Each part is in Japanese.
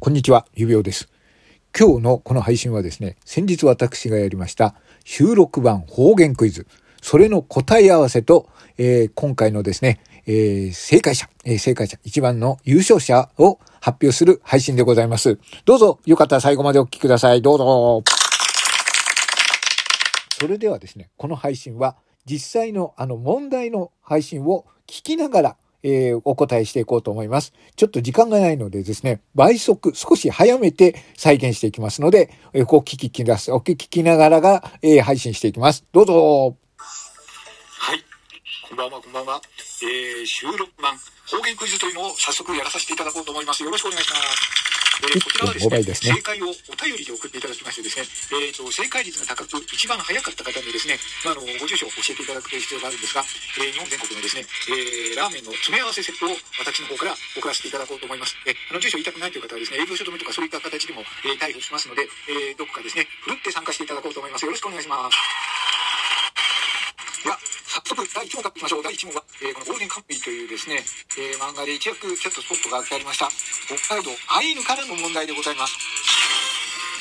こんにちは、ゆびおです。今日のこの配信はですね、先日私がやりました収録版方言クイズ、それの答え合わせと、えー今回のですね、えー正解者、えー正解者、一番の優勝者を発表する配信でございます。どうぞ、よかったら最後までお聞きください。どうぞ。それではですね、この配信は実際のあの問題の配信を聞きながら、えーお答えしていこうと思います。ちょっと時間がないのでですね、倍速少し早めて再現していきますので、えーお聞ききなす、お聞きながらが、えー配信していきます。どうぞ。はい。こんばんは、こんばんは。えー、収録版、方言クイズというのを早速やらさせていただこうと思います。よろしくお願いします。えー、こちらはですねですね正解をお便りで送っていただきましてですね、えーと、正解率が高く、一番早かった方にですね、まあ、の、ご住所を教えていただく必要があるんですが、えー日本全国のですね、えーラーメンの詰め合わせセットを私の方から送らせていただこうと思います。えあの、住所言いたくないという方はですね、営業所止めとかそういった形でも、えー、対応しますので、えーどこかですね、ふるって参加していただこうと思います。よろしくお願いします。第1問からいきましょう。第1問は、えーこのゴールデンカンプリというですね、えー漫画で一躍キャットスポットが当てありました、北海道アイヌからの問題でございます。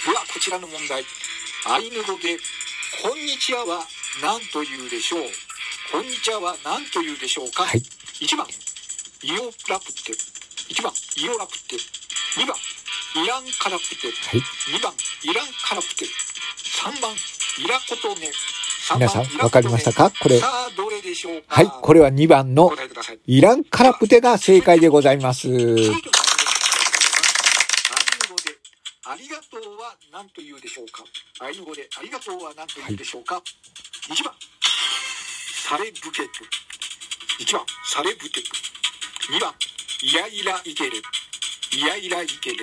では、こちらの問題。アイヌ語で、こんにちはは何と言うでしょうこんにちはは何と言うでしょうか、はい。1番、イオラプテ。1番、イオラプテ。2番、イランカラプテ。はい。2番、イランカラプテ。3番、イラコトネ。3皆さん番イラコトネわかりましたか？これはい。これは2番おの。イランカラプテが正解でございます。ありがとうは何と言うでしょうか？アイヌ語でありがとうは何と言うでしょうか、1番、サレブケプ。1番、サレブテプ。2番、イヤイライケレ。イヤイライケレ。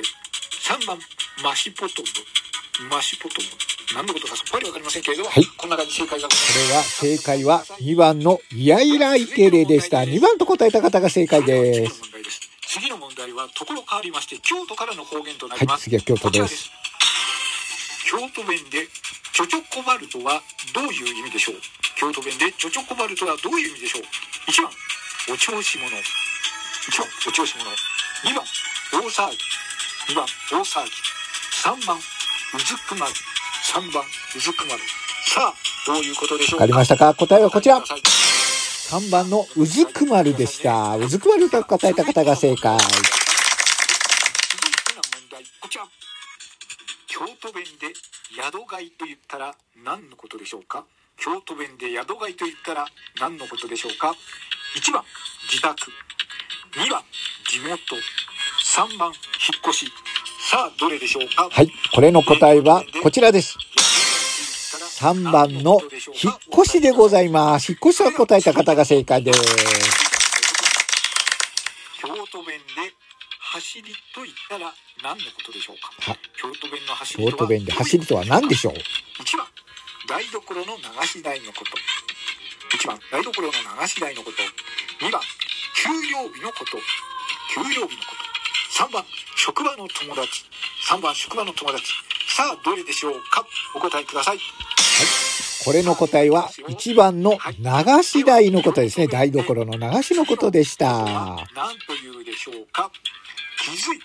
3番、マシポトム。マシポトム。何のことかさっぱりわかりませんけれど、はいこんな感じ正解がこす。れは正解は2番のイヤイライケレでした。2番と答えた方が正解です。次の問題はところ変わりまして京都からの方言となはいりま。す、次は京都です。京都弁でちょちょコバルトはどういう意味でしょう？京都弁でちょちょコバルトはどういう意味でしょう？1番お調子者1番お調子者2番大騒ぎ2番大騒ぎ3番うずくまる3番うずくまる。さあどういうことでしょうわかりましたか？答えはこちら。ください。3番のうずくまるでした。うずくまると答えた方が正解。続いての問題こちら。京都弁で宿貝と言ったら何のことでしょうか？京都弁で宿貝と言ったら何のことでしょうか？1番自宅。2番地元。3番引っ越し。さあどれでしょうか？はい。これの答えはこちらです。3番の引っ越しでございます。引っ越しは答えた方が正解です。京都弁で走りと言ったら何のことでしょうか。は京都弁の走り京都弁で走りとは何でしょう。1番台所の流し台のこと。1番台所の流し台のこと。2番給料日のこと。給料日のこと。3番職場の友達。3番職場の友達。さあどれでしょうか。お答えください。これの答えは1番の流し台のことですね。台所の流しのことでした。何というでしょうか？気づい。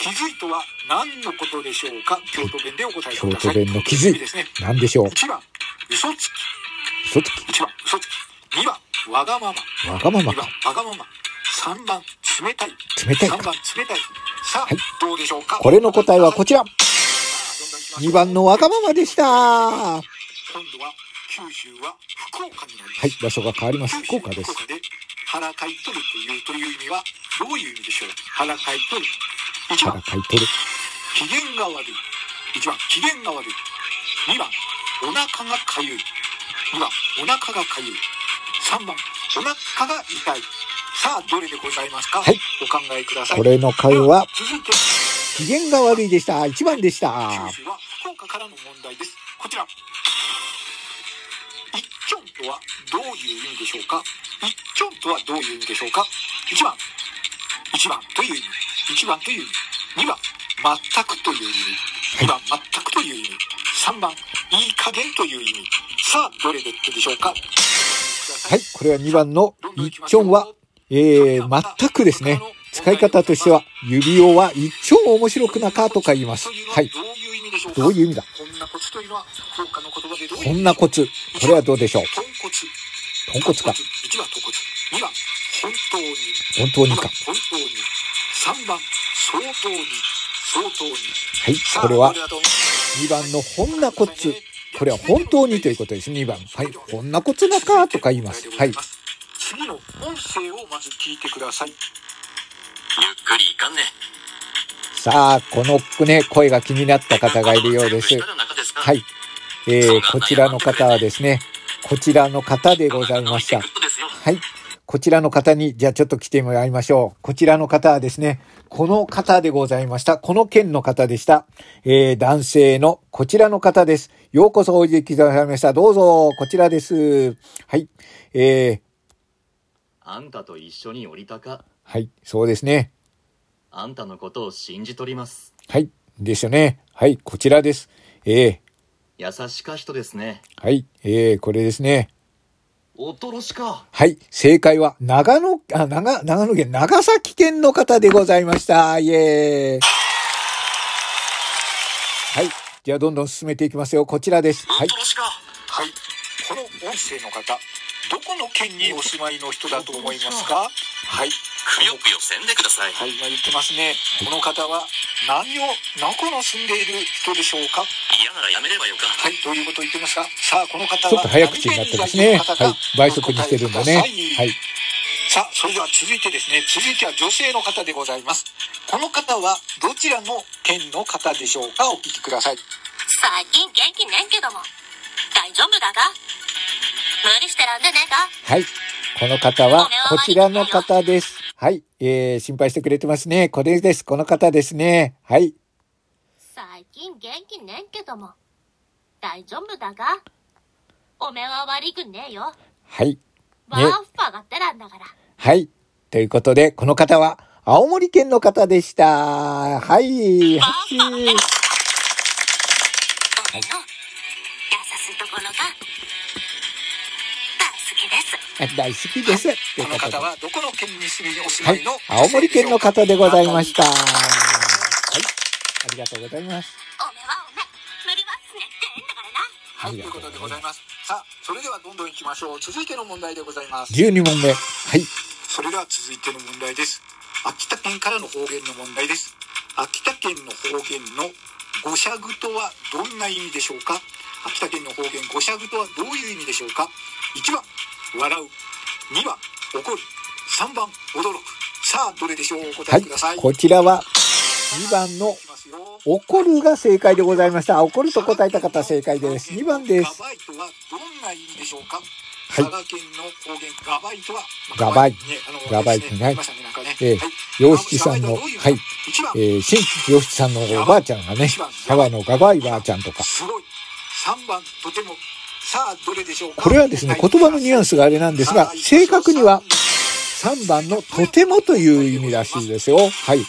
気づいとは何のことでしょうか？京都弁でお答えく京ださい。都弁の気づい。ですね。何でしょう？1番嘘つき。嘘つき。1番嘘つき。2番わがまま。2わがままか。番。わがまま。3番冷たい。3冷たいか。番冷たい。さあ、はい。どうでしょうか？これの答えはこちら。2 2番のわがままでした。は今度は九州は福岡になります。い。場所が変わります。福岡です。腹かい取るというという意味はどういう意味でしょう？腹かい取る。1腹番。かい取る。機嫌が悪い。1番。機嫌が悪い。2番。お腹がかゆい。2番。お腹がかゆい。3番。お腹が痛い。さあどれでございますか、はい。お考えください。これの会は、機嫌が悪いでした。1番でした。からの問題です。こちら。一丁とはどういう意味でしょうか？一丁とはどういう意味でしょうか？1番。1番という意味。1番という意味。2番。全くという意味。2番。全くという意味。3番。いい加減という意味。さあどれででしょうか？はい。これは2番の一丁は、えー、全くですね。使い方としては、指輪は一丁面白くなかとか言います。はい。どういう意味だ？こんなコツというのは、福岡の言葉でどういうこんなコツ。これはどうでしょう？豚骨。豚骨か。1番豚骨。2番、本当に。本当にか2番。本当に。3番、相当に。相当に。はい。これはどだと思います2番のほんなコツ。これは本当にということです。2番。はい。ほんなコツなかとか言います。はい。次の音声をまず聞いてください。ゆっくりいかんね。さあ、このね、声が気になった方がいるようです。はい。えー、こちらの方はですね、こちらの方でございました。はい。こちらの方に、じゃあちょっと来てもらいましょう。こちらの方はですね、この方でございました。この県の方でした。えー、男性のこちらの方です。ようこそおいできてくださいました。どうぞ、こちらです。はい。えー、あんたと一緒に降りたか。はい。そうですね。あんたのことを信じとります。はい。ですよね。はい。こちらです。え優しか人ですね。ー、はい。えー、これですね。おとろしか。はい。正解は、長野、あ、長、長野県、長崎県の方でございました。イエーイ。はい。じゃあ、どんどん進めていきますよ。こちらです。はいおと。ろしか。はい。この音声の方、どこの県にお住まいの人だと思いますかはい。くよくよせんでください。はい、今言ってますね。この方は何を、どこの住んでいる人でしょうか？嫌ならやめればよか。はい、どういうことを言ってますか？さあ、この方はちょっと早口になってますね。はい。倍速にしてるんだね。ははいい。。さあ、それでは続いてですね、続いては女性の方でございます。この方はどちらの県の方でしょうか？お聞きください。最近元気ねんけども大丈夫だが無理してらんでねえか？はい。この方は、こちらの方です。はい。えー、心配してくれてますね。これです。この方ですね。はい。最近元気ねんけども大丈夫だがおめえは悪くねえよはい。ワーファがってらんだからはい。ということで、この方は、青森県の方でした。はい。拍手大好きです。というこのことで。は方はどこの県に住みお住まいいの、。青森県の方でございました。ははいい。ありがとうございます。おめえはおめえ無理はすねってえんだからなはい、ということでございます。さあ、それではどんどん行きましょう。続いての問題でございます。12問目。はい。それでは続いての問題です。秋田県からの方言の問題です。秋田県の方言の五しゃぐとはどんな意味でしょうか？秋田県の方言五しゃぐとはどういう意味でしょうか ?1 番、笑う。2番、怒る。3番、驚く。さあ、どれでしょう。お答えください。。はいこちらは、2番の怒るが正解でございました。怒ると答えた方正解です。2番です。ガバイとはどんな意味でしょう。かはい佐賀県の方言ガバイとは、ガバイねガバイねですねありましたねなんかねええはい洋七さんの、はい。えー、新洋七さんのおばあちゃんがね、佐賀のガバイばあちゃんとか。すごい。3番、とても。さあ、どれでしょうか？これはですね、言葉のニュアンスがあれなんですが、正確には3番のとてもという意味らしいですよ。はい。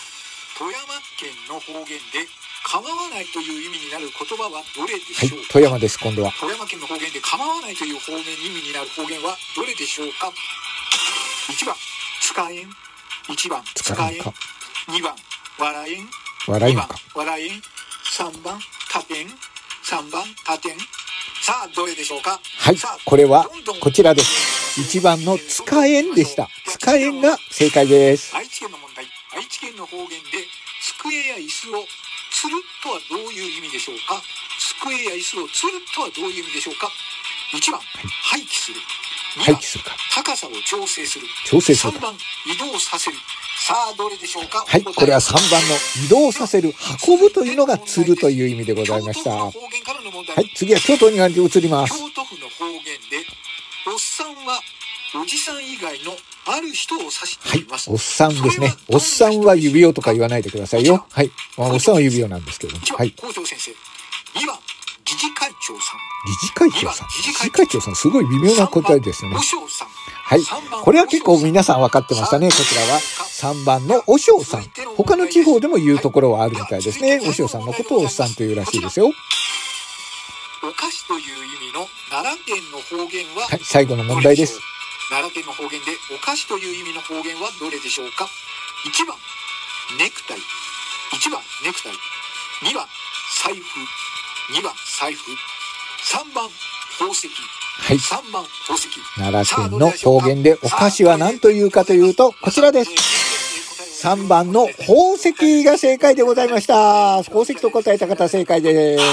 富山県の方言で、構わないという意味になる言葉はどれではいしょう。富山です、今度は。富山県の方言で構わないという方面意味になる方言はどれでしょうか ?1 番、使えん。1番、使えん。使えんか。2番、笑えん。2番笑いのか。、笑えん。3番、立てん。3番、立てん。さあ、どれでしょうか？はい。これはこちらです。1番の使えんでした。使えんが正解です。愛知県の問題愛知県の方言で机や椅子をつるとはどういう意味でしょうか？机や椅子をつるとはどういう意味でしょうか？1番、廃棄する2番廃棄するか。高さを調整する調整する3か。番移動させるさあどれでしょうか？はい。これは3番の移動させる、運ぶというのが釣るという意味でございました。はい。次は京都に移ります。京都府の方言でおっさんはおじさん以外のある人を指してはいいます、。おっさんですね。おっさんは指輪とか言わないでくださいよ。はい。まあおっさんは指輪なんですけども。1番、はい。校長先生2番理事会長さん理事会長さん。理事会長さん、すごい微妙な答えですよねはい。これは結構皆さん分かってましたね。こちらは3番のお尚さん。他の地方でも言うところはあるみたいですね。お尚さんのことをおっさんというらしいですよ。お菓子という意味の奈良県の方言ははい。最後の問題です。奈良県の方言でお菓子という意味の方言はどれでしょうか？1番ネクタイ1番ネクタイ2番財布2番財布3番宝石はい。3番宝石奈良県の方言でお菓子は何というかというと、こちらです。3番の宝石が正解でございました。宝石と答えた方正解です。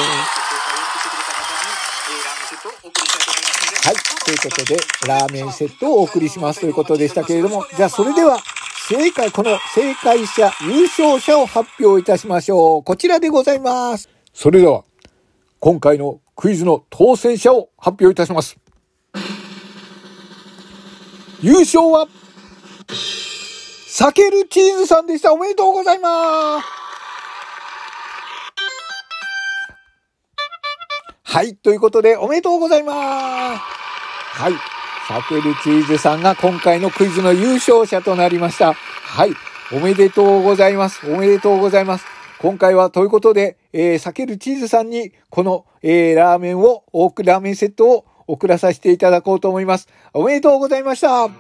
はい。ということで、ラーメンセットをお送りしますということでしたけれども、じゃあそれでは、正解、この正解者、優勝者を発表いたしましょう。こちらでございます。それでは、今回のクイズの当選者を発表いたします。優勝は、サケルチーズさんでした。おめでとうございます。はい。ということで、おめでとうございます。はい。サケルチーズさんが今回のクイズの優勝者となりました。はい。おめでとうございます。おめでとうございます。今回はということで、えー、サケルチーズさんにこの、えー、ラーメンを、多くラーメンセットを送らさせていただこうと思います。おめでとうございました。は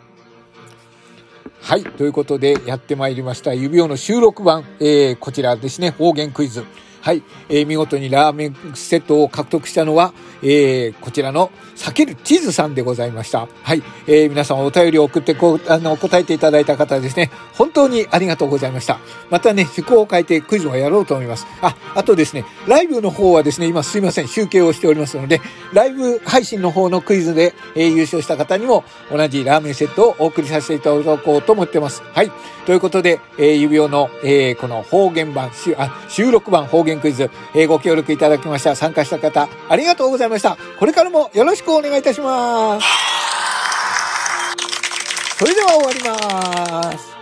い。ということで、やってまいりました。指輪の収録版、えー、こちらですね、方言クイズ。はい。えー、見事にラーメンセットを獲得したのは、えー、こちらの、避けるチーズさんでございました。はい。えー、皆さんお便りを送ってこ、あの、答えていただいた方ですね、本当にありがとうございました。またね、趣向を変えてクイズをやろうと思います。あ、あとですね、ライブの方はですね、今すいません、集計をしておりますので、ライブ配信の方のクイズで、えー、優勝した方にも同じラーメンセットをお送りさせていただこうと思ってます。はい。ということで、えー、指輪の、えー、この方言版、しあ収録版方言クイズ、えー、ご協力いただきました。参加した方、ありがとうございました。これからもよろしくお願いいたします。それでは終わります。